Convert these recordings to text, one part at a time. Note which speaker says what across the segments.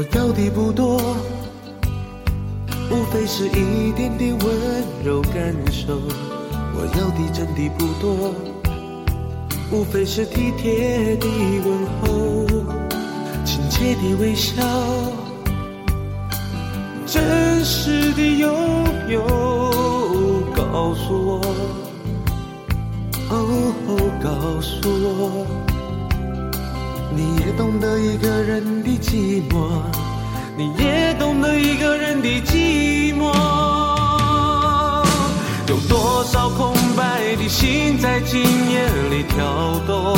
Speaker 1: 我要的不多，无非是一点点温柔感受。我要的真的不多，无非是体贴的问候，亲切的微笑，真实的拥有。告诉我，哦，告诉我。你也懂得一个人的寂寞，你也懂得一个人的寂寞。有多少空白的心在今夜里跳动？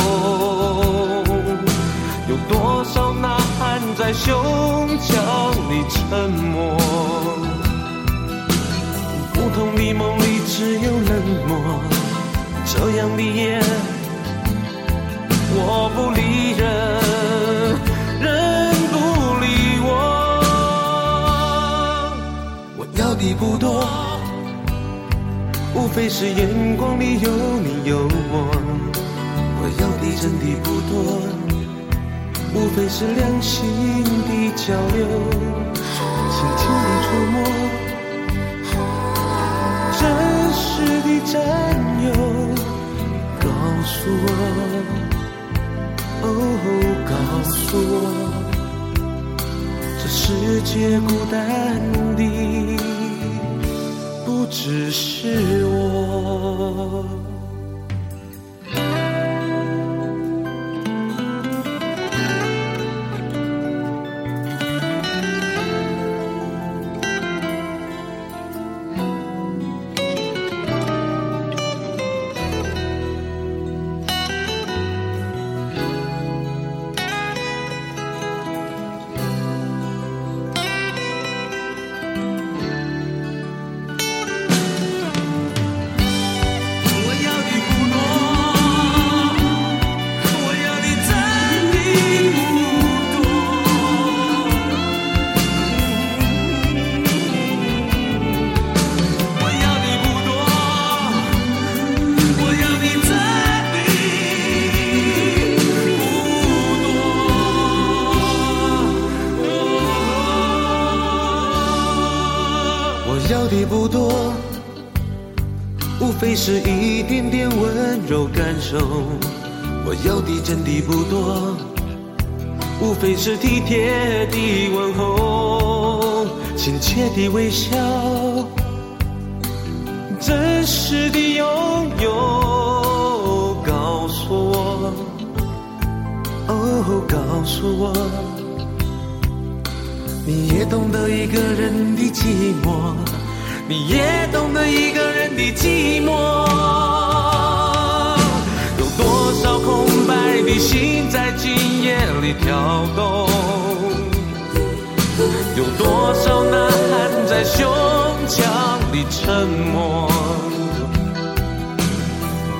Speaker 1: 有多少呐喊在胸腔里沉默？不同的梦里只有冷漠，这样的夜。我不理不多，无非是眼光里有你有我。我要的真的不多，无非是两心的交流，轻轻的触摸，真实的占有。告诉我。哦，告诉我，这世界孤单的只是我。要的不多，无非是一点点温柔感受。我要的真的不多，无非是体贴的问候，亲切的微笑，真实的拥有。告诉我，哦，告诉我，你也懂得一个人的寂寞。你也懂得一个人的寂寞，有多少空白的心在今夜里跳动，有多少呐喊在胸腔里沉默，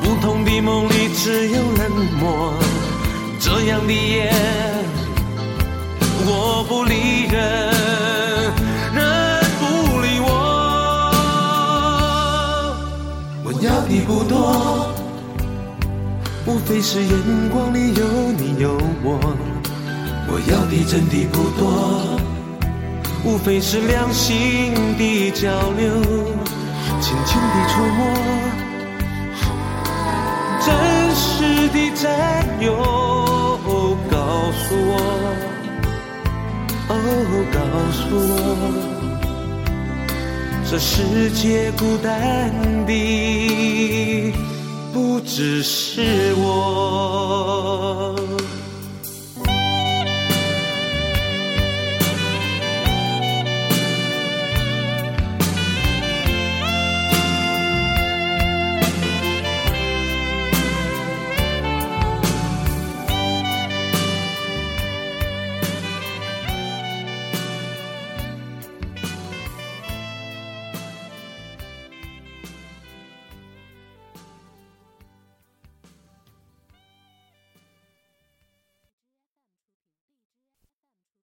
Speaker 1: 不同的梦里只有冷漠，这样的夜我不理要的不多，无非是眼光里有你有我。我要的真的不多，无非是两心的交流，轻轻的触摸，真实的占有。告诉我，哦，告诉我。这世界孤单的不只是我。